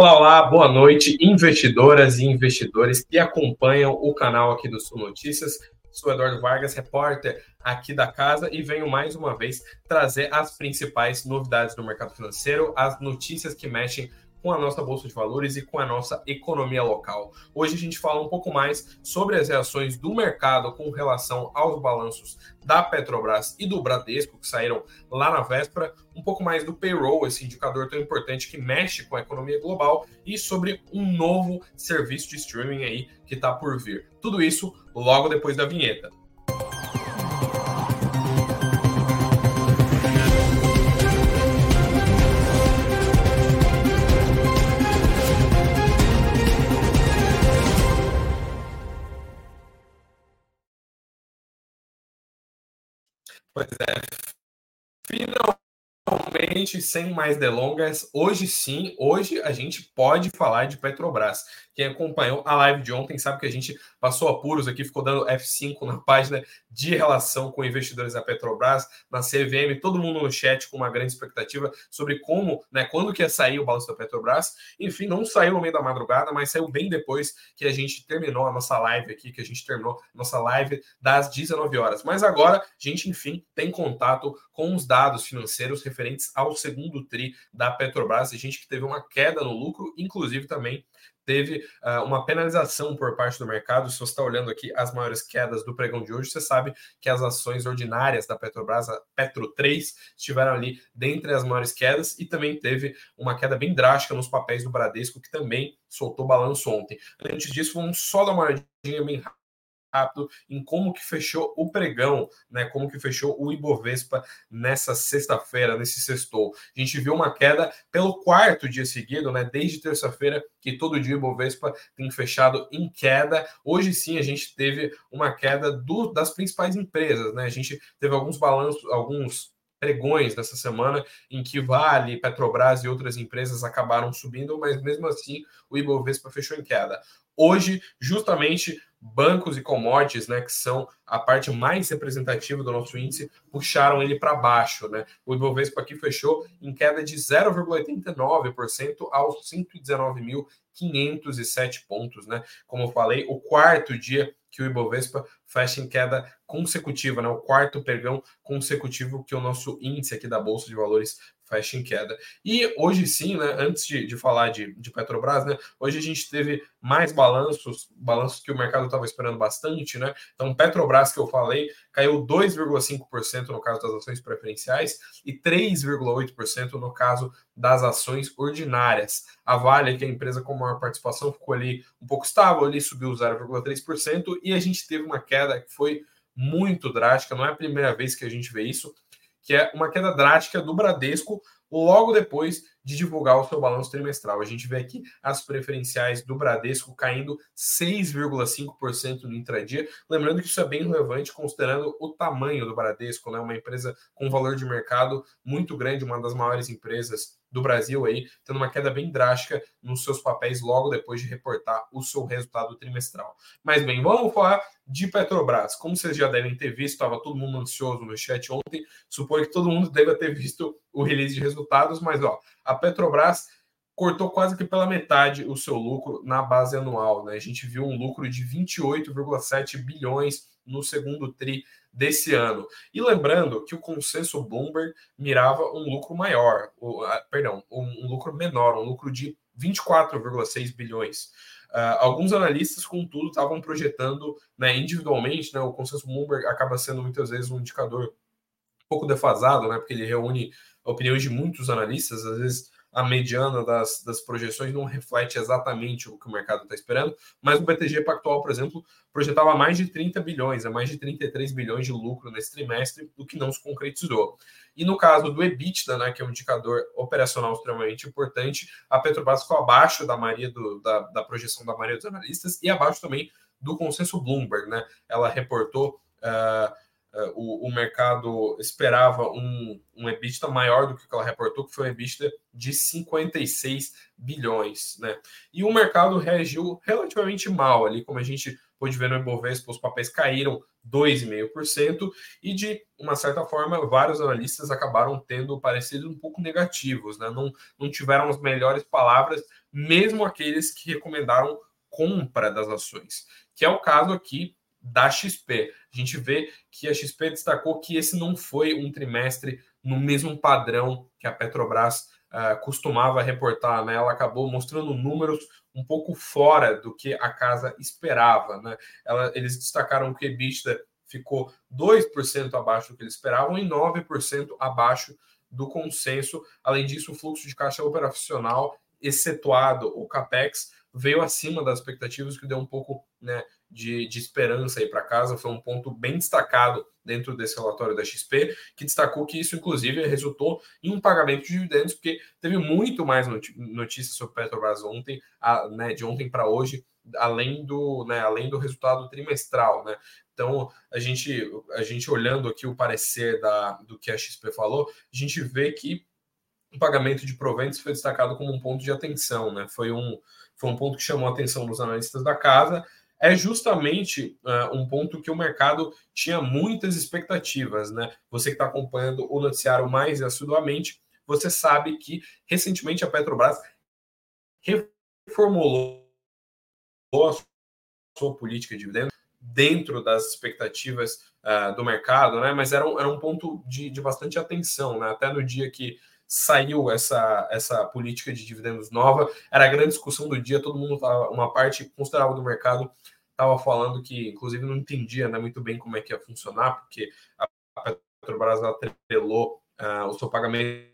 Olá, olá, boa noite, investidoras e investidores que acompanham o canal aqui do Sul Notícias. Sou Eduardo Vargas, repórter aqui da casa, e venho mais uma vez trazer as principais novidades do mercado financeiro, as notícias que mexem com a nossa bolsa de valores e com a nossa economia local. Hoje a gente fala um pouco mais sobre as reações do mercado com relação aos balanços da Petrobras e do Bradesco que saíram lá na véspera, um pouco mais do payroll, esse indicador tão importante que mexe com a economia global e sobre um novo serviço de streaming aí que está por vir. Tudo isso logo depois da vinheta. Pois é. Finalmente, sem mais delongas, hoje sim, hoje a gente pode falar de Petrobras. Quem acompanhou a live de ontem sabe que a gente passou apuros aqui, ficou dando F5 na página de relação com investidores da Petrobras, na CVM, todo mundo no chat com uma grande expectativa sobre como, né, quando que ia sair o balanço da Petrobras. Enfim, não saiu no meio da madrugada, mas saiu bem depois que a gente terminou a nossa live aqui, que a gente terminou nossa live das 19 horas. Mas agora a gente, enfim, tem contato com os dados financeiros referentes ao segundo TRI da Petrobras. A gente que teve uma queda no lucro, inclusive também teve uh, uma penalização por parte do mercado. Se você está olhando aqui as maiores quedas do pregão de hoje, você sabe que as ações ordinárias da Petrobras, a Petro 3, estiveram ali dentre as maiores quedas e também teve uma queda bem drástica nos papéis do Bradesco, que também soltou balanço ontem. Antes disso, vamos só dar uma olhadinha bem rápido em como que fechou o pregão, né? Como que fechou o Ibovespa nessa sexta-feira, nesse sextou. A gente viu uma queda pelo quarto dia seguido, né? Desde terça-feira, que todo dia o Ibovespa tem fechado em queda. Hoje sim a gente teve uma queda do, das principais empresas, né? A gente teve alguns balanços, alguns pregões dessa semana em que Vale, Petrobras e outras empresas acabaram subindo, mas mesmo assim o Ibovespa fechou em queda. Hoje, justamente, bancos e commodities, né, que são a parte mais representativa do nosso índice, puxaram ele para baixo, né? O Ibovespa aqui fechou em queda de 0,89% aos 119.507 pontos, né? Como eu falei, o quarto dia que o Ibovespa fecha em queda consecutiva, né? O quarto pregão consecutivo que o nosso índice aqui da Bolsa de Valores fecha em queda. E hoje sim, né, antes de, de falar de, de Petrobras, né, hoje a gente teve mais balanços, balanços que o mercado estava esperando bastante, né? Então, Petrobras, que eu falei, caiu 2,5% no caso das ações preferenciais e 3,8% no caso das ações ordinárias. A Vale, que é a empresa com maior participação, ficou ali um pouco estável, ali subiu 0,3% e a gente teve uma queda que foi muito drástica, não é a primeira vez que a gente vê isso que é uma queda drástica do Bradesco logo depois de divulgar o seu balanço trimestral. A gente vê aqui as preferenciais do Bradesco caindo 6,5% no intradia. Lembrando que isso é bem relevante considerando o tamanho do Bradesco, né? Uma empresa com valor de mercado muito grande, uma das maiores empresas do Brasil aí, tendo uma queda bem drástica nos seus papéis logo depois de reportar o seu resultado trimestral. Mas bem, vamos falar de Petrobras. Como vocês já devem ter visto, estava todo mundo ansioso no chat ontem. Suponho que todo mundo deve ter visto o release de resultados, mas ó, a Petrobras cortou quase que pela metade o seu lucro na base anual. Né? A gente viu um lucro de 28,7 bilhões no segundo TRI desse ano. E lembrando que o consenso Bloomberg mirava um lucro maior, ou, perdão, um, um lucro menor, um lucro de 24,6 bilhões. Uh, alguns analistas, contudo, estavam projetando né, individualmente, né, o consenso Bloomberg acaba sendo muitas vezes um indicador um pouco defasado, né, porque ele reúne opiniões de muitos analistas, às vezes a mediana das, das projeções não reflete exatamente o que o mercado está esperando, mas o BTG Pactual, por exemplo, projetava mais de 30 bilhões, a mais de 33 bilhões de lucro nesse trimestre, o que não se concretizou. E no caso do EBITDA, né, que é um indicador operacional extremamente importante, a Petrobras ficou abaixo da, maioria do, da, da projeção da maioria dos analistas e abaixo também do consenso Bloomberg. Né? Ela reportou. Uh, o, o, mercado esperava um, um EBITDA maior do que ela reportou, que foi um EBITDA de 56 bilhões. Né? E o mercado reagiu relativamente mal ali, como a gente pôde ver no Ibovespa, os papéis caíram 2,5%, e de uma certa forma, vários analistas acabaram tendo parecidos um pouco negativos, né? não, não tiveram as melhores palavras, mesmo aqueles que recomendaram compra das ações, que é o caso aqui da XP. A gente vê que a XP destacou que esse não foi um trimestre no mesmo padrão que a Petrobras uh, costumava reportar, né? Ela acabou mostrando números um pouco fora do que a casa esperava, né? Ela, eles destacaram que o EBITDA ficou 2% abaixo do que eles esperavam e 9% abaixo do consenso. Além disso, o fluxo de caixa operacional, excetuado o CAPEX, veio acima das expectativas, que deu um pouco né, de, de esperança aí para casa. Foi um ponto bem destacado dentro desse relatório da XP, que destacou que isso, inclusive, resultou em um pagamento de dividendos, porque teve muito mais notícias sobre Petrobras ontem, a, né, de ontem para hoje, além do, né, além do resultado trimestral, né? Então, a gente, a gente olhando aqui o parecer da, do que a XP falou, a gente vê que o pagamento de proventos foi destacado como um ponto de atenção, né? Foi um, foi um ponto que chamou a atenção dos analistas da casa, é justamente uh, um ponto que o mercado tinha muitas expectativas, né? Você que está acompanhando o noticiário mais assiduamente, você sabe que recentemente a Petrobras reformulou a sua política de dividendos dentro das expectativas uh, do mercado, né? Mas era um, era um ponto de, de bastante atenção, né? Até no dia que saiu essa, essa política de dividendos nova, era a grande discussão do dia, todo mundo tava, uma parte considerável do mercado estava falando que, inclusive, não entendia né, muito bem como é que ia funcionar, porque a Petrobras atrelou uh, o seu pagamento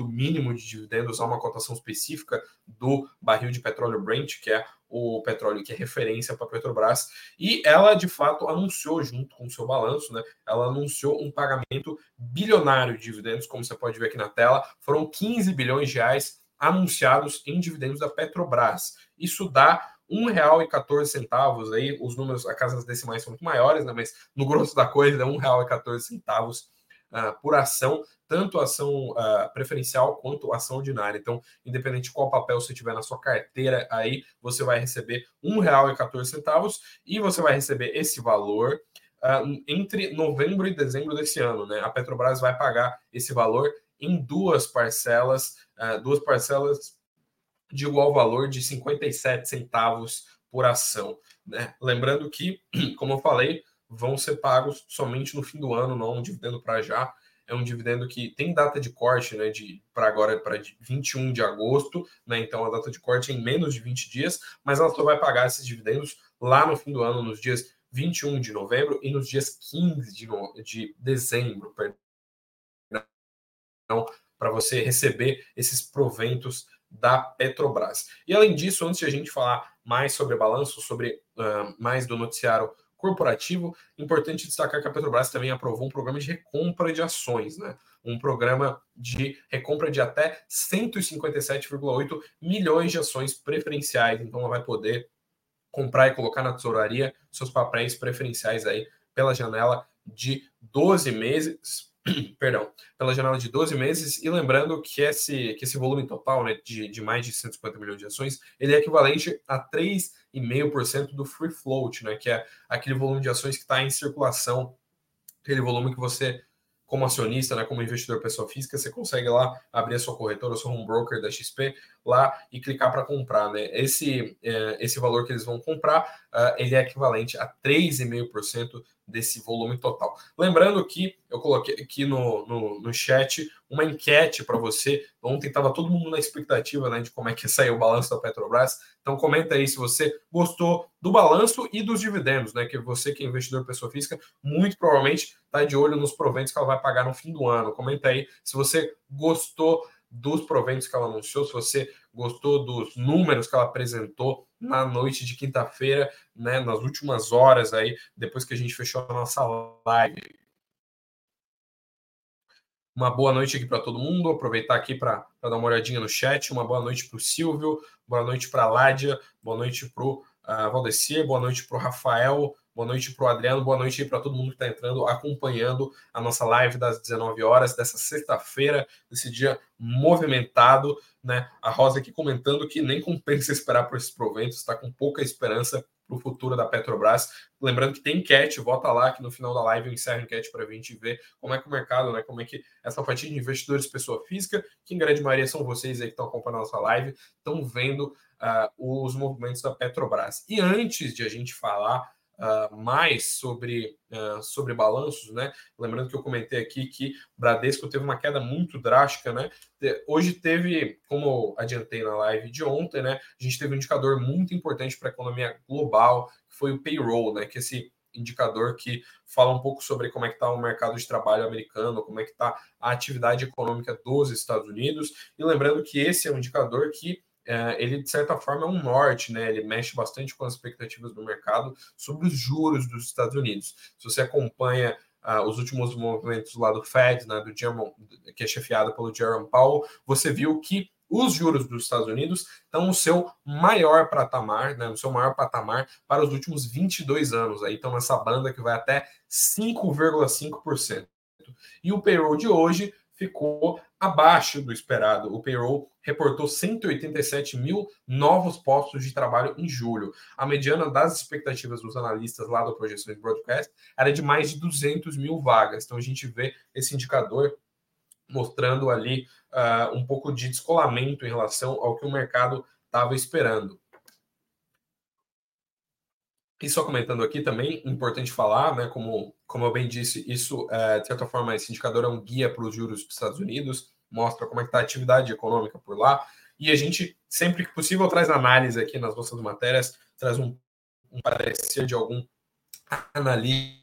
mínimo de dividendos a uma cotação específica do barril de petróleo Brent, que é o petróleo que é referência para a Petrobras, e ela de fato anunciou junto com o seu balanço, né? Ela anunciou um pagamento bilionário de dividendos, como você pode ver aqui na tela, foram 15 bilhões de reais anunciados em dividendos da Petrobras. Isso dá R$ 1,14 aí, os números, a casa decimais são muito maiores, né? Mas no grosso da coisa R$ 1,14 uh, por ação, tanto ação uh, preferencial quanto ação ordinária. Então, independente de qual papel você tiver na sua carteira, aí você vai receber R$ 1,14 e você vai receber esse valor uh, entre novembro e dezembro desse ano. Né? A Petrobras vai pagar esse valor em duas parcelas, duas parcelas de igual valor de 57 centavos por ação. Né? Lembrando que, como eu falei, vão ser pagos somente no fim do ano, não um dividendo para já. É um dividendo que tem data de corte, né, de para agora para 21 de agosto, né? Então a data de corte é em menos de 20 dias, mas ela só vai pagar esses dividendos lá no fim do ano, nos dias 21 de novembro e nos dias 15 de, no... de dezembro, então, para você receber esses proventos da Petrobras. E além disso, antes de a gente falar mais sobre balanço, sobre uh, mais do noticiário corporativo, importante destacar que a Petrobras também aprovou um programa de recompra de ações, né? Um programa de recompra de até 157,8 milhões de ações preferenciais. Então ela vai poder comprar e colocar na tesouraria seus papéis preferenciais aí pela janela de 12 meses perdão, pela janela de 12 meses, e lembrando que esse, que esse volume total né, de, de mais de 150 milhões de ações, ele é equivalente a 3,5% do free float, né, que é aquele volume de ações que está em circulação, aquele volume que você como acionista, né, como investidor pessoa física, você consegue lá abrir a sua corretora, seu home broker da XP lá e clicar para comprar, né? Esse, é, esse valor que eles vão comprar, uh, ele é equivalente a 3,5% desse volume total. Lembrando que eu coloquei aqui no, no, no chat uma enquete para você. Ontem estava todo mundo na expectativa né, de como é que ia sair o balanço da Petrobras. Então comenta aí se você gostou do balanço e dos dividendos, né? Que você que é investidor pessoa física, muito provavelmente está de olho nos proventos que ela vai pagar no fim do ano. Comenta aí se você gostou dos proventos que ela anunciou, se você gostou dos números que ela apresentou na noite de quinta-feira, né, nas últimas horas aí, depois que a gente fechou a nossa live. Uma boa noite aqui para todo mundo. Aproveitar aqui para dar uma olhadinha no chat. Uma boa noite para o Silvio, boa noite para a Ládia, boa noite para o uh, Valdecir, boa noite para o Rafael, Boa noite para o Adriano, boa noite para todo mundo que está entrando, acompanhando a nossa live das 19 horas dessa sexta-feira, desse dia movimentado, né? A Rosa aqui comentando que nem compensa esperar por esses proventos, está com pouca esperança para o futuro da Petrobras. Lembrando que tem enquete, vota lá que no final da live eu encerro a enquete para a gente ver como é que o mercado, né, como é que essa fatia de investidores pessoa física, que em grande maioria são vocês aí que estão acompanhando a nossa live, estão vendo uh, os movimentos da Petrobras. E antes de a gente falar uh, mais sobre, uh, sobre balanços, né? Lembrando que eu comentei aqui que Bradesco teve uma queda muito drástica, né? Hoje teve, como adiantei na live de ontem, né? A gente teve um indicador muito importante para a economia global, que foi o payroll, né? Que esse indicador que fala um pouco sobre como é que está o mercado de trabalho americano, como é que está a atividade econômica dos Estados Unidos. E lembrando que esse é um indicador que é, ele de certa forma é um norte, né? Ele mexe bastante com as expectativas do mercado sobre os juros dos Estados Unidos. Se você acompanha uh, os últimos movimentos lá do Fed, né, do Jerome, que é chefiado pelo Jerome Powell, você viu que os juros dos Estados Unidos estão no seu maior patamar, né, no seu maior patamar para os últimos 22 anos. Aí estão nessa banda que vai até 5,5%. E o payroll de hoje ficou abaixo do esperado. O payroll reportou 187 mil novos postos de trabalho em julho. A mediana das expectativas dos analistas lá do Projeções Broadcast era de mais de 200 mil vagas. Então a gente vê esse indicador mostrando ali uh, um pouco de descolamento em relação ao que o mercado estava esperando. E só comentando aqui também, importante falar, né, como, como eu bem disse, isso, é, de certa forma, esse indicador é um guia para os juros dos Estados Unidos, mostra como é está a atividade econômica por lá, e a gente, sempre que possível, traz análise aqui nas nossas matérias, traz um, um parecer de algum analista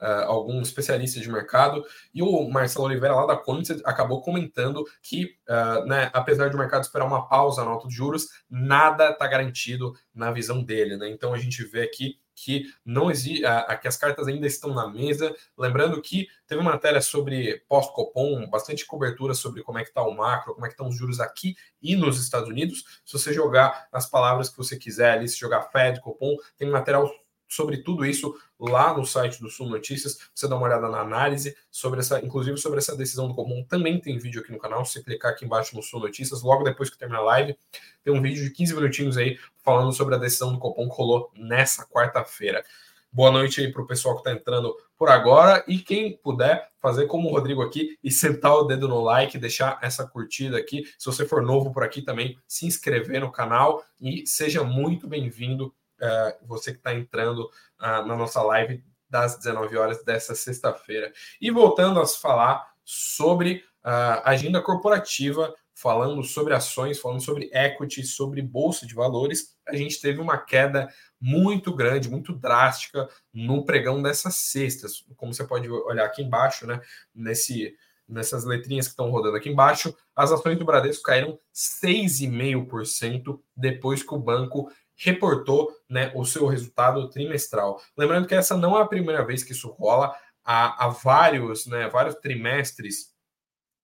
uh, algum especialista de mercado, e o Marcelo Oliveira, lá da Coinbase, acabou comentando que, uh, né, apesar do mercado esperar uma pausa na alta de juros, nada está garantido na visão dele. Né? Então a gente vê aqui que não existe, uh, que as cartas ainda estão na mesa. Lembrando que teve matéria sobre pós-Copom, bastante cobertura sobre como é que está o macro, como é que estão os juros aqui e nos Estados Unidos. Se você jogar as palavras que você quiser ali, se jogar Fed, Copom, tem material sobre tudo isso lá no site do Sul Notícias. Você dá uma olhada na análise sobre essa, inclusive sobre essa decisão do Comum. Também tem vídeo aqui no canal. Se você clicar aqui embaixo no Sul Notícias, logo depois que terminar a live, tem um vídeo de 15 minutinhos aí falando sobre a decisão do Copom que rolou nessa quarta-feira. Boa noite aí para o pessoal que está entrando por agora. E quem puder fazer como o Rodrigo aqui e sentar o dedo no like, deixar essa curtida aqui. Se você for novo por aqui também, se inscrever no canal e seja muito bem-vindo uh, você que está entrando uh, na nossa live das 19 horas dessa sexta-feira. E voltando a falar sobre uh, agenda corporativa, falando sobre ações, falando sobre equity, sobre bolsa de valores, a gente teve uma queda muito grande, muito drástica no pregão dessas sextas. Como você pode olhar aqui embaixo, né? Nesse, nessas letrinhas que estão rodando aqui embaixo, as ações do Bradesco caíram 6,5% depois que o banco reportou né, o seu resultado trimestral. Lembrando que essa não é a primeira vez que isso rola, há, há vários, né, vários trimestres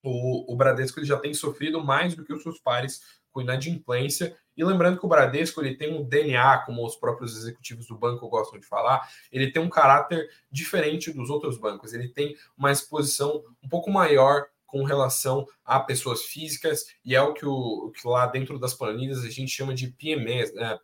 o, o Bradesco ele já tem sofrido mais do que os seus pares com inadimplência. E lembrando que o Bradesco ele tem um DNA, como os próprios executivos do banco gostam de falar, ele tem um caráter diferente dos outros bancos. Ele tem uma exposição um pouco maior com relação a pessoas físicas, e é o que, o, que lá dentro das planilhas a gente chama de PMS, né,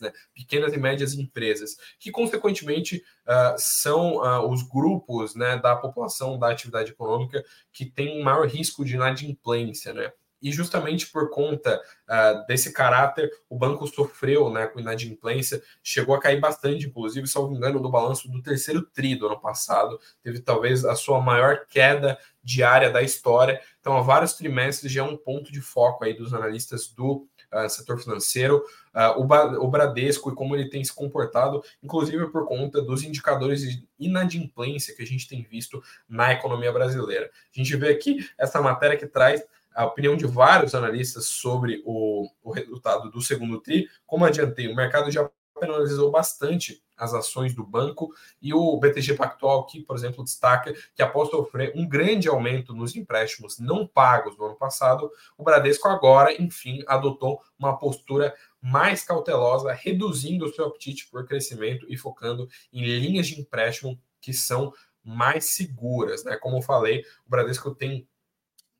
né, pequenas e médias empresas, que consequentemente uh, são uh, os grupos né, da população da atividade econômica que tem maior risco de inadimplência, né? E justamente por conta uh, desse caráter, o banco sofreu né, com inadimplência, chegou a cair bastante, inclusive, salvo engano, no balanço do terceiro tri do ano passado, teve talvez a sua maior queda diária da história. Então, há vários trimestres já é um ponto de foco aí dos analistas do uh, setor financeiro, uh, o, o Bradesco e como ele tem se comportado, inclusive por conta dos indicadores de inadimplência que a gente tem visto na economia brasileira. A gente vê aqui essa matéria que traz a opinião de vários analistas sobre o, o resultado do segundo TRI. Como adiantei, o mercado já penalizou bastante as ações do banco e o BTG Pactual que, por exemplo, destaca que após sofrer um grande aumento nos empréstimos não pagos no ano passado, o Bradesco agora, enfim, adotou uma postura mais cautelosa, reduzindo o seu apetite por crescimento e focando em linhas de empréstimo que são mais seguras, né? Como eu falei, o Bradesco tem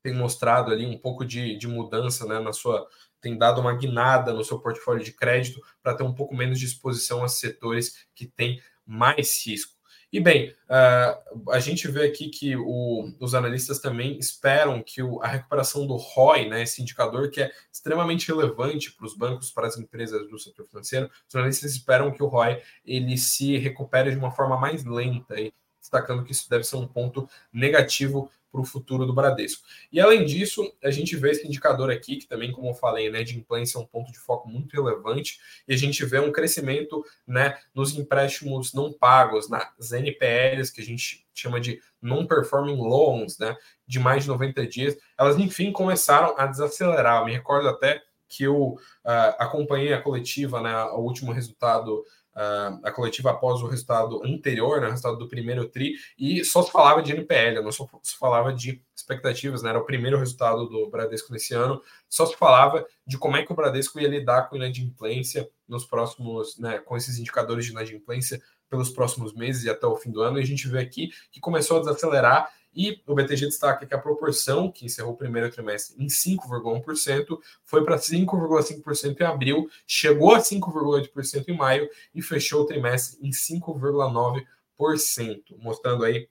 tem mostrado ali um pouco de, de mudança né, na sua. tem dado uma guinada no seu portfólio de crédito para ter um pouco menos de exposição a setores que têm mais risco. E bem, uh, a gente vê aqui que o, os analistas também esperam que o, a recuperação do ROI, né, esse indicador que é extremamente relevante para os bancos, para as empresas do setor financeiro, os analistas esperam que o ROI ele se recupere de uma forma mais lenta, e destacando que isso deve ser um ponto negativo para o futuro do Bradesco. E além disso, a gente vê esse indicador aqui, que também, como eu falei, né, de implência é um ponto de foco muito relevante, e a gente vê um crescimento né, nos empréstimos não pagos, nas NPLs, que a gente chama de non-performing loans, né, de mais de 90 dias, elas enfim começaram a desacelerar. Eu me recordo até que eu uh, acompanhei a coletiva, né, o último resultado a coletiva após o resultado anterior, né, o resultado do primeiro TRI, e só se falava de NPL, não só se falava de expectativas, né, era o primeiro resultado do Bradesco nesse ano, só se falava de como é que o Bradesco ia lidar com inadimplência nos próximos, né, com esses indicadores de inadimplência pelos próximos meses e até o fim do ano, e a gente vê aqui que começou a desacelerar e o BTG destaca que a proporção, que encerrou o primeiro trimestre em 5,1%, foi para 5,5% em abril, chegou a 5,8% em maio e fechou o trimestre em 5,9%, mostrando aí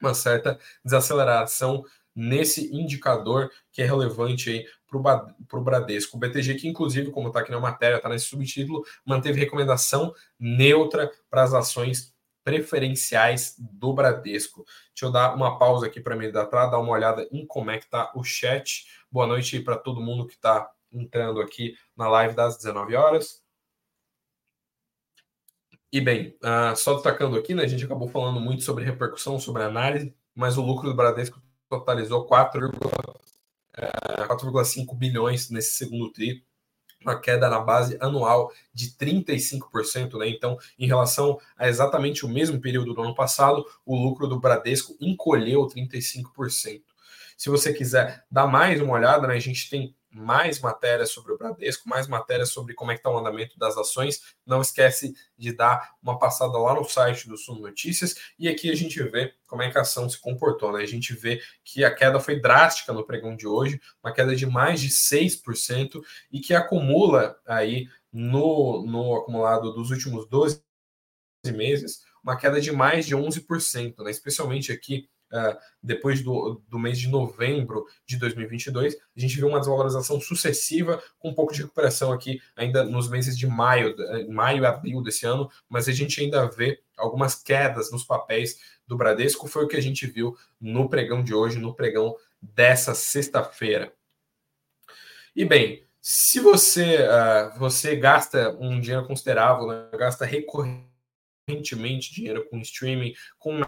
uma certa desaceleração nesse indicador que é relevante aí para o Bradesco. O BTG, que inclusive, como está aqui na matéria, está nesse subtítulo, manteve recomendação neutra para as ações preferenciais do Bradesco. Deixa eu dar uma pausa aqui para me dar, dar uma olhada em como é que está o chat. Boa noite para todo mundo que está entrando aqui na live das 19 horas. E bem, uh, só destacando aqui, né, a gente acabou falando muito sobre repercussão, sobre análise, mas o lucro do Bradesco totalizou 4,5 uh, bilhões nesse segundo tri, uma queda na base anual de 35%, né? Então, em relação a exatamente o mesmo período do ano passado, o lucro do Bradesco encolheu 35%. Se você quiser dar mais uma olhada, né, a gente tem mais matérias sobre o Bradesco, mais matérias sobre como é que está o andamento das ações. Não esquece de dar uma passada lá no site do Suno Notícias e aqui a gente vê como é que a ação se comportou. Né? A gente vê que a queda foi drástica no pregão de hoje, uma queda de mais de 6% e que acumula aí no, no acumulado dos últimos 12 meses uma queda de mais de 11%, né? especialmente aqui uh, depois do, do mês de novembro de 2022, a gente viu uma desvalorização sucessiva, com um pouco de recuperação aqui ainda nos meses de maio, maio e abril desse ano, mas a gente ainda vê algumas quedas nos papéis do Bradesco, foi o que a gente viu no pregão de hoje, no pregão dessa sexta-feira. E bem, se você, uh, você gasta um dinheiro considerável, né, gasta recorrentemente dinheiro com streaming, com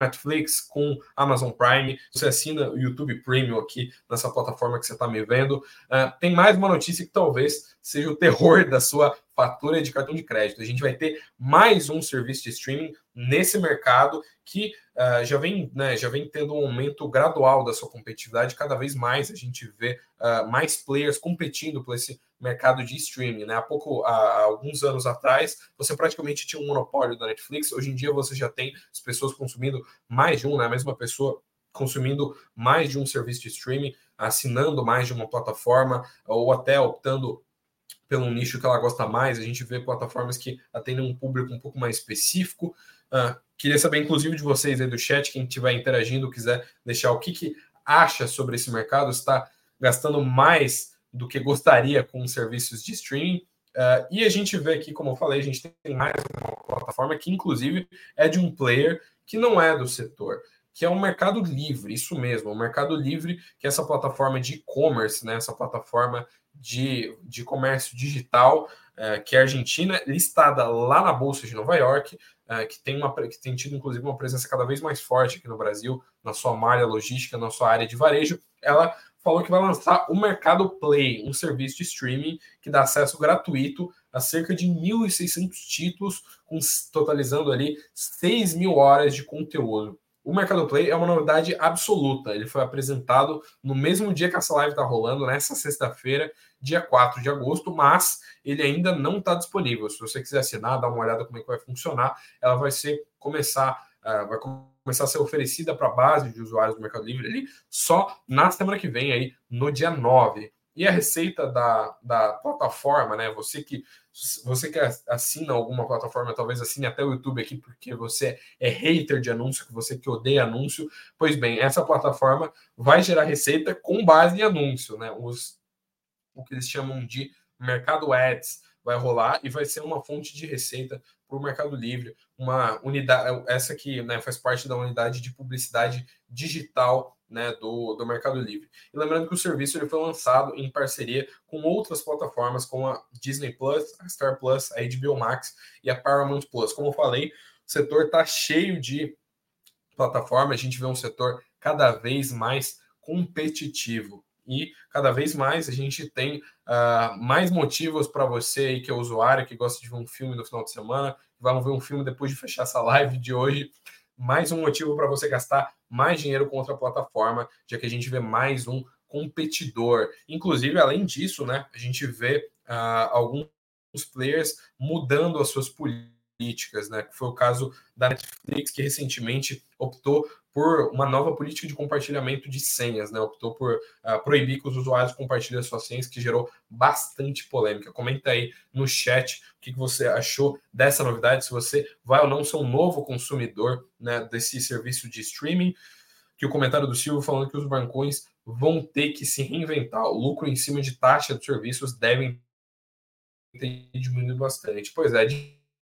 Netflix, com Amazon Prime, você assina o YouTube Premium aqui nessa plataforma que você está me vendo. Uh, tem mais uma notícia que talvez seja o terror da sua fatura de cartão de crédito. A gente vai ter mais um serviço de streaming nesse mercado que uh, já, vem, né, já vem tendo um aumento gradual da sua competitividade. Cada vez mais a gente vê uh, mais players competindo por esse mercado de streaming. Né? Há pouco, há alguns anos atrás, você praticamente tinha um monopólio da Netflix. Hoje em dia você já tem as pessoas consumindo mais de um, né? a mesma pessoa consumindo mais de um serviço de streaming, assinando mais de uma plataforma ou até optando pelo nicho que ela gosta mais. A gente vê plataformas que atendem um público um pouco mais específico. Uh, queria saber, inclusive, de vocês aí do chat, quem estiver interagindo, quiser deixar o que, que acha sobre esse mercado, está gastando mais do que gostaria com serviços de streaming. Uh, e a gente vê aqui, como eu falei, a gente tem mais uma plataforma que, inclusive, é de um player que não é do setor, que é um Mercado Livre, isso mesmo, um Mercado Livre, que é essa plataforma de e-commerce, né, essa plataforma de, de comércio digital, uh, que é argentina, listada lá na Bolsa de Nova York, uh, que, tem uma, que tem tido, inclusive, uma presença cada vez mais forte aqui no Brasil, na sua malha logística, na sua área de varejo. Ela falou que vai lançar o Mercado Play, um serviço de streaming que dá acesso gratuito a cerca de 1.600 títulos, totalizando ali 6 mil horas de conteúdo. O Mercado Play é uma novidade absoluta. Ele foi apresentado no mesmo dia que essa live está rolando, nessa sexta-feira, dia 4 de agosto, mas ele ainda não está disponível. Se você quiser assinar, dar uma olhada como é que vai funcionar, ela vai ser começar, uh, vai começar a ser oferecida para a base de usuários do Mercado Livre ali só na semana que vem, aí, no dia 9. E a receita da, da plataforma, né? Você que você que assina alguma plataforma, talvez assine até o YouTube aqui, porque você é hater de anúncio, que você que odeia anúncio. Pois bem, essa plataforma vai gerar receita com base em anúncio, né? Os, o que eles chamam de mercado ads vai rolar e vai ser uma fonte de receita para o Mercado Livre, uma unidade, essa que né, faz parte da unidade de publicidade digital né, do, do Mercado Livre. E lembrando que o serviço ele foi lançado em parceria com outras plataformas, como a Disney Plus, a Star Plus, a HBO Max e a Paramount Plus. Como eu falei, o setor está cheio de plataformas, a gente vê um setor cada vez mais competitivo. E cada vez mais a gente tem uh, mais motivos para você aí, que é usuário, que gosta de ver um filme no final de semana, vai ver um filme depois de fechar essa live de hoje, mais um motivo para você gastar mais dinheiro com outra plataforma, já que a gente vê mais um competidor. Inclusive, além disso, né, a gente vê uh, alguns players mudando as suas políticas, né? Foi o caso da Netflix, que recentemente optou por uma nova política de compartilhamento de senhas, né? Optou por uh, proibir que os usuários compartilhem suas senhas, que gerou bastante polêmica. Comenta aí no chat o que, que você achou dessa novidade, se você vai ou não ser um novo consumidor né, desse serviço de streaming. Que o comentário do Silvio falando que os bancões vão ter que se reinventar. O lucro em cima de taxa de serviços devem ter diminuído bastante. Pois é,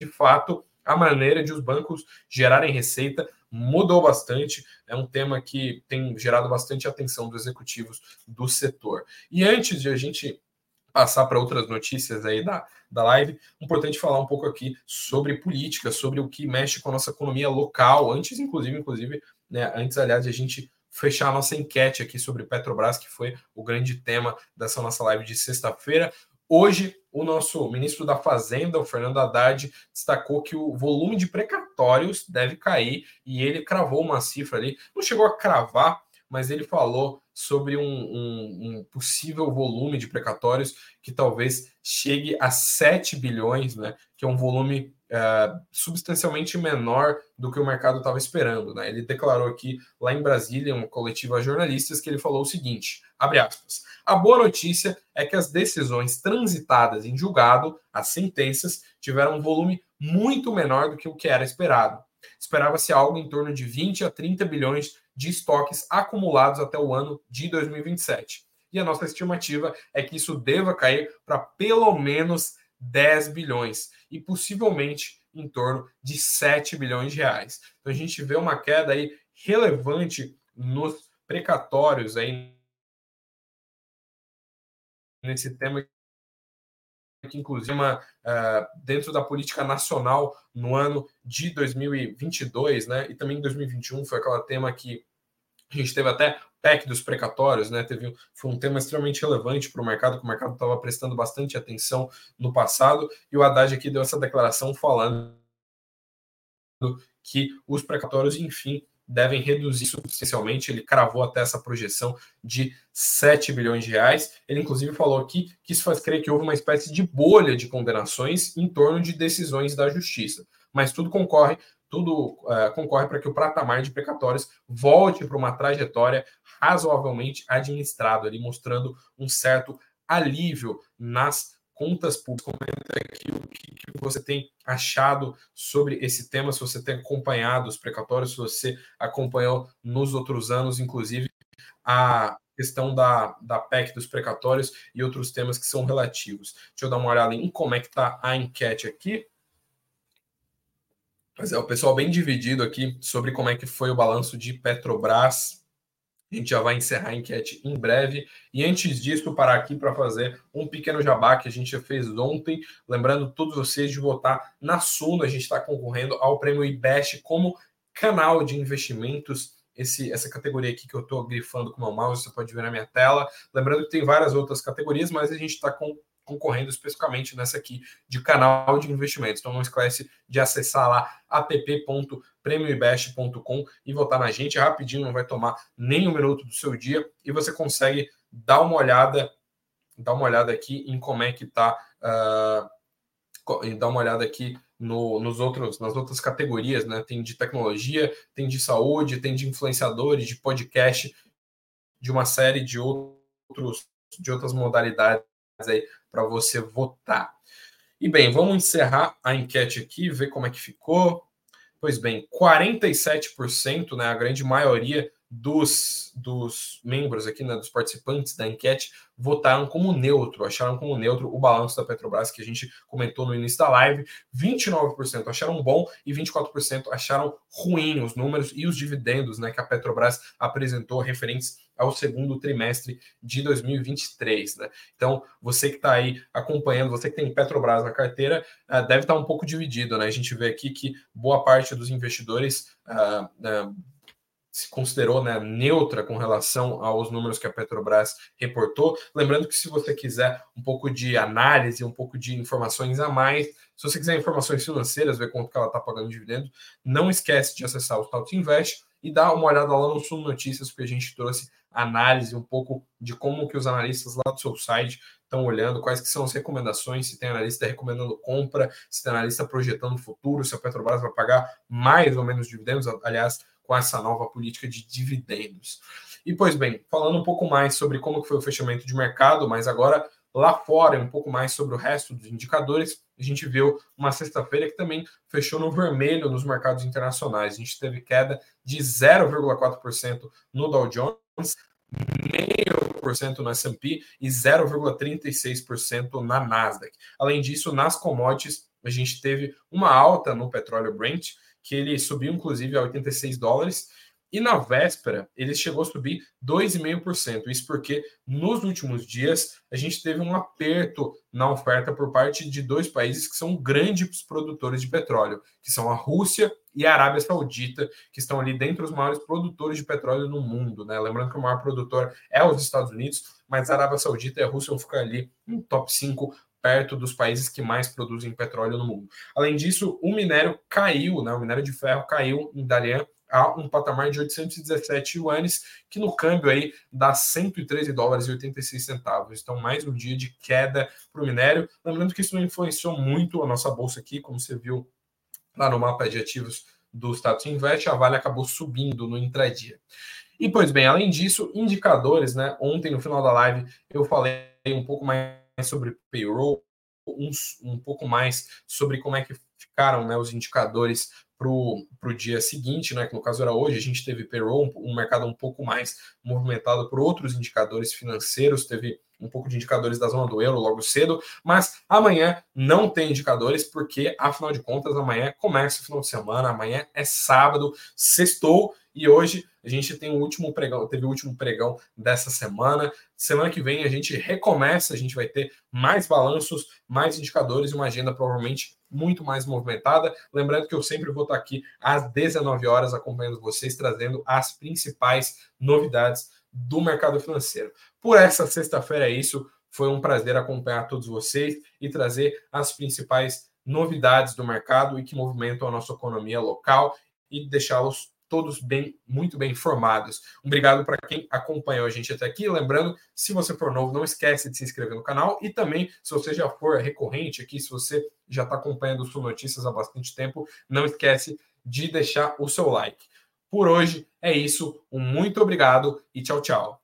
de fato, a maneira de os bancos gerarem receita mudou bastante. É um tema que tem gerado bastante atenção dos executivos do setor. E antes de a gente passar para outras notícias aí da, da live, importante falar um pouco aqui sobre política, sobre o que mexe com a nossa economia local, antes, inclusive, inclusive, né, antes, aliás, de a gente fechar a nossa enquete aqui sobre Petrobras, que foi o grande tema dessa nossa live de sexta-feira. Hoje, o nosso ministro da Fazenda, o Fernando Haddad, destacou que o volume de precatórios deve cair e ele cravou uma cifra ali. Não chegou a cravar, mas ele falou sobre um, um, um, possível volume de precatórios que talvez chegue a 7 bilhões, né? Que é um volume é, substancialmente menor do que o mercado estava esperando. Né? Ele declarou aqui, lá em Brasília, uma coletiva a jornalistas, que ele falou o seguinte: abre aspas. A boa notícia é que as decisões transitadas em julgado, as sentenças, tiveram um volume muito menor do que o que era esperado. Esperava-se algo em torno de 20 a 30 bilhões de estoques acumulados até o ano de 2027. E a nossa estimativa é que isso deva cair para pelo menos 10 bilhões e possivelmente em torno de 7 bilhões de reais. Então a gente vê uma queda aí relevante nos precatórios aí nesse tema que inclusive uma, uh, dentro da política nacional no ano de 2022, né, e também em 2021 foi aquele tema que a gente teve até PEC dos precatórios, né? Teve, foi um tema extremamente relevante para o mercado, que o mercado estava prestando bastante atenção no passado, e o Haddad aqui deu essa declaração falando que os precatórios, enfim, devem reduzir substancialmente. Ele cravou até essa projeção de 7 bilhões de reais. Ele, inclusive, falou aqui que isso faz crer que houve uma espécie de bolha de condenações em torno de decisões da justiça. Mas tudo concorre tudo uh, concorre para que o patamar de precatórios volte para uma trajetória razoavelmente administrada, ali mostrando um certo alívio nas contas públicas. Comenta aqui o que, que, você tem achado sobre esse tema, se você tem acompanhado os precatórios, se você acompanhou nos outros anos, inclusive, a questão da, da PEC dos precatórios e outros temas que são relativos. Deixa eu dar uma olhada em como é que está a enquete aqui. Mas é o pessoal bem dividido aqui sobre como é que foi o balanço de Petrobras. A gente já vai encerrar a enquete em breve. E antes disso, parar aqui para fazer um pequeno jabá que a gente já fez ontem. Lembrando todos vocês de votar na Suno. A gente está concorrendo ao prêmio IBEST como canal de investimentos. Esse, essa categoria aqui que eu estou grifando com o meu mouse, você pode ver na minha tela. Lembrando que tem várias outras categorias, mas a gente está com concorrendo especificamente nessa aqui de canal de investimentos. Então não esquece de acessar lá app.premioibest.com e votar na gente rapidinho, não vai tomar nem um minuto do seu dia e você consegue dar uma olhada, dar uma olhada aqui em como é que tá, uh, dar uma olhada aqui no, nos outros, nas outras categorias, né? Tem de tecnologia, tem de saúde, tem de influenciadores, de podcast, de uma série de outros de outras modalidades aí para você votar. E bem, vamos encerrar a enquete aqui, ver como é que ficou. Pois bem, 47%, né, a grande maioria dos, dos membros aqui, né, dos participantes da enquete, votaram como neutro, acharam como neutro o balanço da Petrobras que a gente comentou no início da live. 29% acharam bom e 24% acharam ruim os números e os dividendos né, que a Petrobras apresentou referentes ao segundo trimestre de 2023. Né? Então, você que está aí acompanhando, você que tem Petrobras na carteira, uh, deve estar tá um pouco dividido. Né? A gente vê aqui que boa parte dos investidores. Uh, uh, se considerou né, neutra com relação aos números que a Petrobras reportou. Lembrando que se você quiser um pouco de análise, um pouco de informações a mais, se você quiser informações financeiras, ver quanto que ela está pagando de dividendo, não esquece de acessar o Stout Invest e dar uma olhada lá no Sul Notícias, porque a gente trouxe análise um pouco de como que os analistas lá do seu site estão olhando, quais que são as recomendações, se tem analista recomendando compra, se tem analista projetando o futuro, se a Petrobras vai pagar mais ou menos dividendos. Aliás, com essa nova política de dividendos. E pois bem, falando um pouco mais sobre como foi o fechamento de mercado, mas agora lá fora, um pouco mais sobre o resto dos indicadores, a gente viu uma sexta-feira que também fechou no vermelho nos mercados internacionais. A gente teve queda de 0,4% no Dow Jones, meio por cento no S&P e 0,36% na Nasdaq. Além disso, nas commodities, a gente teve uma alta no petróleo Brent, que ele subiu inclusive a 86 dólares, e na véspera ele chegou a subir 2,5%. Isso porque nos últimos dias a gente teve um aperto na oferta por parte de dois países que são grandes produtores de petróleo, que são a Rússia e a Arábia Saudita, que estão ali dentre os maiores produtores de petróleo no mundo. Né? Lembrando que o maior produtor é os Estados Unidos, mas a Arábia Saudita e a Rússia vão ficar ali no top 5 perto dos países que mais produzem petróleo no mundo. Além disso, o minério caiu, né? o minério de ferro caiu em Dalian a um patamar de 817 yuanes, que no câmbio aí dá 113 dólares e 86 centavos. Então, mais um dia de queda para o minério. Lembrando que isso não influenciou muito a nossa bolsa aqui, como você viu lá no mapa de ativos do Status Invest, a Vale acabou subindo no intradia. E, pois bem, além disso, indicadores, né? Ontem, no final da live, eu falei um pouco mais sobre payroll, um, um pouco mais sobre como é que ficaram né, os indicadores para o dia seguinte, né, que no caso era hoje, a gente teve payroll, um mercado um pouco mais movimentado por outros indicadores financeiros, teve um pouco de indicadores da zona do euro logo cedo, mas amanhã não tem indicadores, porque afinal de contas, amanhã começa o final de semana, amanhã é sábado, sextou, e hoje a gente tem o último pregão, teve o último pregão dessa semana. Semana que vem a gente recomeça, a gente vai ter mais balanços, mais indicadores e uma agenda provavelmente muito mais movimentada. Lembrando que eu sempre vou estar aqui às 19 horas acompanhando vocês, trazendo as principais novidades do mercado financeiro. Por essa sexta-feira é isso. Foi um prazer acompanhar todos vocês e trazer as principais novidades do mercado e que movimentam a nossa economia local e deixá-los todos bem, muito bem informados. Obrigado para quem acompanhou a gente até aqui. Lembrando, se você for novo, não esquece de se inscrever no canal e também, se você já for recorrente aqui, se você já está acompanhando o Sul Notícias há bastante tempo, não esquece de deixar o seu like. Por hoje é isso. Um muito obrigado e tchau, tchau.